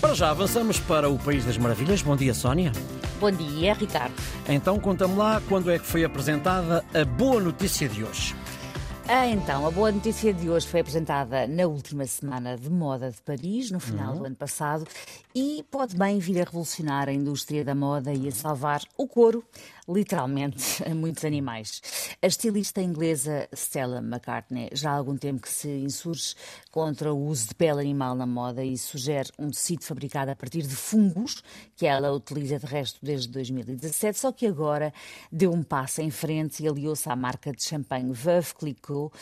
Para já avançamos para o País das Maravilhas. Bom dia, Sónia. Bom dia, Ricardo. Então conta-me lá quando é que foi apresentada a boa notícia de hoje. Ah, então, a boa notícia de hoje foi apresentada na última semana de moda de Paris, no final uhum. do ano passado, e pode bem vir a revolucionar a indústria da moda e a salvar o couro, literalmente, a muitos animais. A estilista inglesa Stella McCartney já há algum tempo que se insurge contra o uso de pele animal na moda e sugere um tecido fabricado a partir de fungos, que ela utiliza de resto desde 2017, só que agora deu um passo em frente e aliou-se à marca de champanhe Veuve Clicquot uh,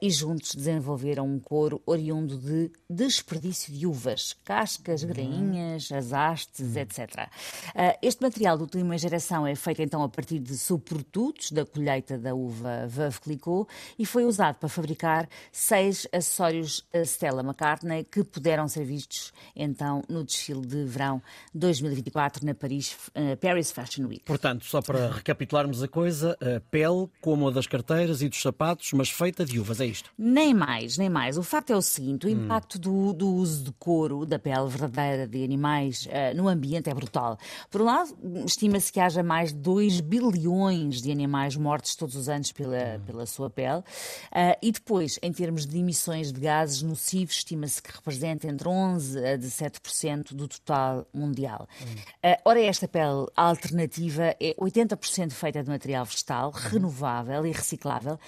e juntos desenvolveram um couro oriundo de desperdício de uvas, cascas, uhum. grainhas, as hastes, etc. Uh, este material de última geração é feito então a partir de subprodutos da colheita da uva Veuve Clicquot e foi usado para fabricar seis acessórios Stella McCartney que puderam ser vistos então no desfile de verão 2024 na Paris, uh, Paris Fashion Week. Portanto, só para recapitularmos a coisa, a pele como a das carteiras e dos sapatos, mas feita de uvas, é isto? Nem mais, nem mais. O facto é o seguinte: o hum. impacto do, do, uso de couro, da pele verdadeira de animais uh, no ambiente é brutal. Por um lado, estima-se que haja mais de 2 bilhões de animais mortos todos os anos pela, hum. pela sua pele. Uh, e depois, em termos de emissões de gases nocivos, estima-se que representa entre 11 a 17% do total mundial. Hum. Uh, ora, esta pele alternativa é 80% feita de material vegetal, uhum. renovável e reciclável,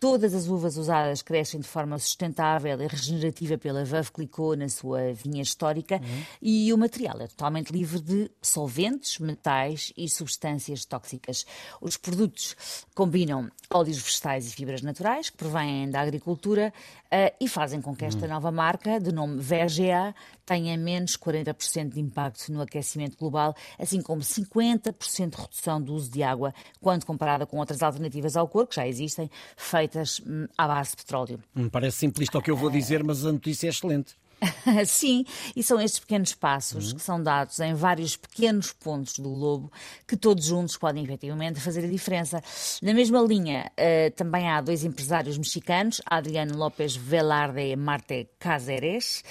Todas as uvas usadas crescem de forma sustentável e regenerativa pela Veuve Clicquot na sua vinha histórica uhum. e o material é totalmente livre de solventes, metais e substâncias tóxicas. Os produtos combinam óleos vegetais e fibras naturais que provêm da agricultura uh, e fazem com que esta uhum. nova marca, de nome VGA, tenha menos 40% de impacto no aquecimento global, assim como 50% de redução do uso de água quando comparada com outras alternativas ao corpo que já existem, feitas hum, à base de petróleo. Hum, parece simplista o que eu vou dizer, mas a notícia é excelente. Sim, e são estes pequenos passos uhum. que são dados em vários pequenos pontos do globo que todos juntos podem efetivamente fazer a diferença. Na mesma linha, uh, também há dois empresários mexicanos, Adriano López Velarde e Marte Cáceres,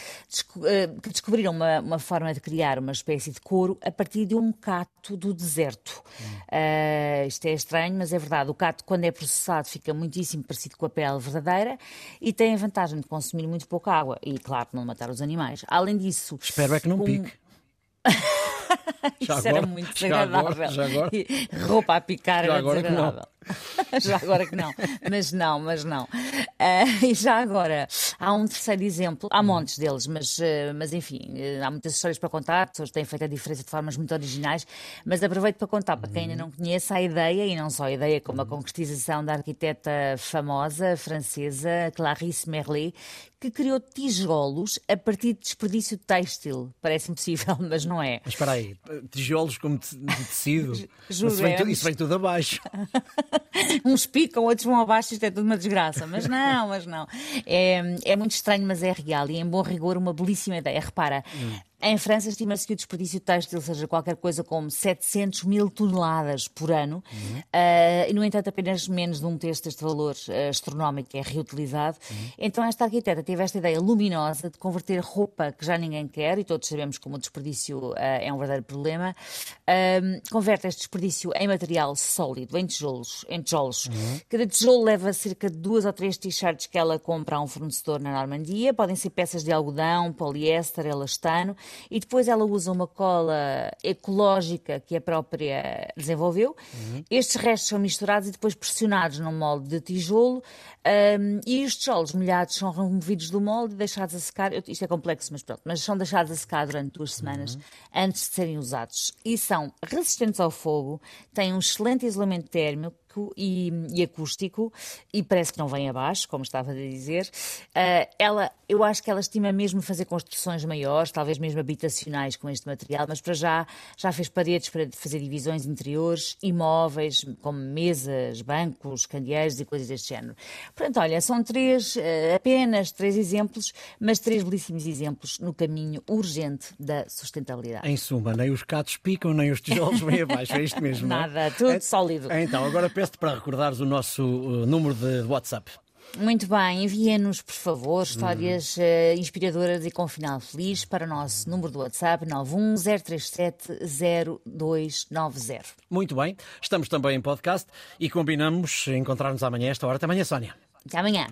uh, que descobriram uma, uma, forma de criar uma espécie de couro a partir de um cato do deserto. Uhum. Uh, isto é estranho, mas é verdade. O cato, quando é processado, fica muitíssimo parecido com a pele verdadeira e tem a vantagem de consumir muito pouca água. E, claro, não matar os animais. Além disso. Espero é que não um... pique. Isso agora, era muito desagradável. Já agora, já agora. Roupa a picar já era desagradável. já agora que não. Mas não, mas não. Uh, e já agora, há um terceiro exemplo, há montes deles, mas, uh, mas enfim, uh, há muitas histórias para contar, pessoas têm feito a diferença de formas muito originais, mas aproveito para contar para quem ainda não conhece a ideia, e não só a ideia, como a concretização da arquiteta famosa francesa Clarisse Merlet, que criou tijolos a partir de desperdício têxtil. Parece impossível, mas não é. Mas espera aí, tijolos como de tecido? Isso, vem tudo, isso vem tudo abaixo. Uns picam, outros vão abaixo, isto é tudo uma desgraça. Mas não, mas não. É, é muito estranho, mas é real. E em bom rigor, uma belíssima ideia. Repara, hum. Em França, estima-se que o desperdício têxtil seja qualquer coisa como 700 mil toneladas por ano, uhum. uh, e, no entanto, apenas menos de um terço deste valor uh, astronómico é reutilizado. Uhum. Então, esta arquiteta teve esta ideia luminosa de converter roupa que já ninguém quer, e todos sabemos como o desperdício uh, é um verdadeiro problema, converte este desperdício em material sólido, em tijolos. Em tijolos. Uhum. Cada tijolo leva cerca de duas ou três t-shirts que ela compra a um fornecedor na Normandia. Podem ser peças de algodão, poliéster, elastano e depois ela usa uma cola ecológica que a própria desenvolveu. Uhum. Estes restos são misturados e depois pressionados num molde de tijolo um, e os tijolos molhados são removidos do molde e deixados a secar. Isto é complexo, mas pronto, mas são deixados a secar durante duas semanas uhum. antes de serem usados. E são resistentes ao fogo, têm um excelente isolamento térmico e, e, acústico e parece que não vem abaixo, como estava a dizer. Uh, ela, eu acho que ela estima mesmo fazer construções maiores, talvez mesmo habitacionais com este material, mas para já já fez paredes para fazer divisões interiores, imóveis, como mesas, bancos, candeeiros e coisas deste género. Portanto, olha, são três, uh, apenas três exemplos, mas três belíssimos exemplos no caminho urgente da sustentabilidade. Em suma, nem os catos picam, nem os tijolos vêm abaixo, é isto mesmo. Nada, é? tudo é, sólido. Então, agora peço-te para recordares o nosso uh, número de WhatsApp. Muito bem, enviem-nos, por favor, histórias uh, inspiradoras e com final feliz para o nosso número do WhatsApp 910370290. Muito bem, estamos também em podcast e combinamos encontrar-nos amanhã a esta hora. Até amanhã, Sónia. Até amanhã.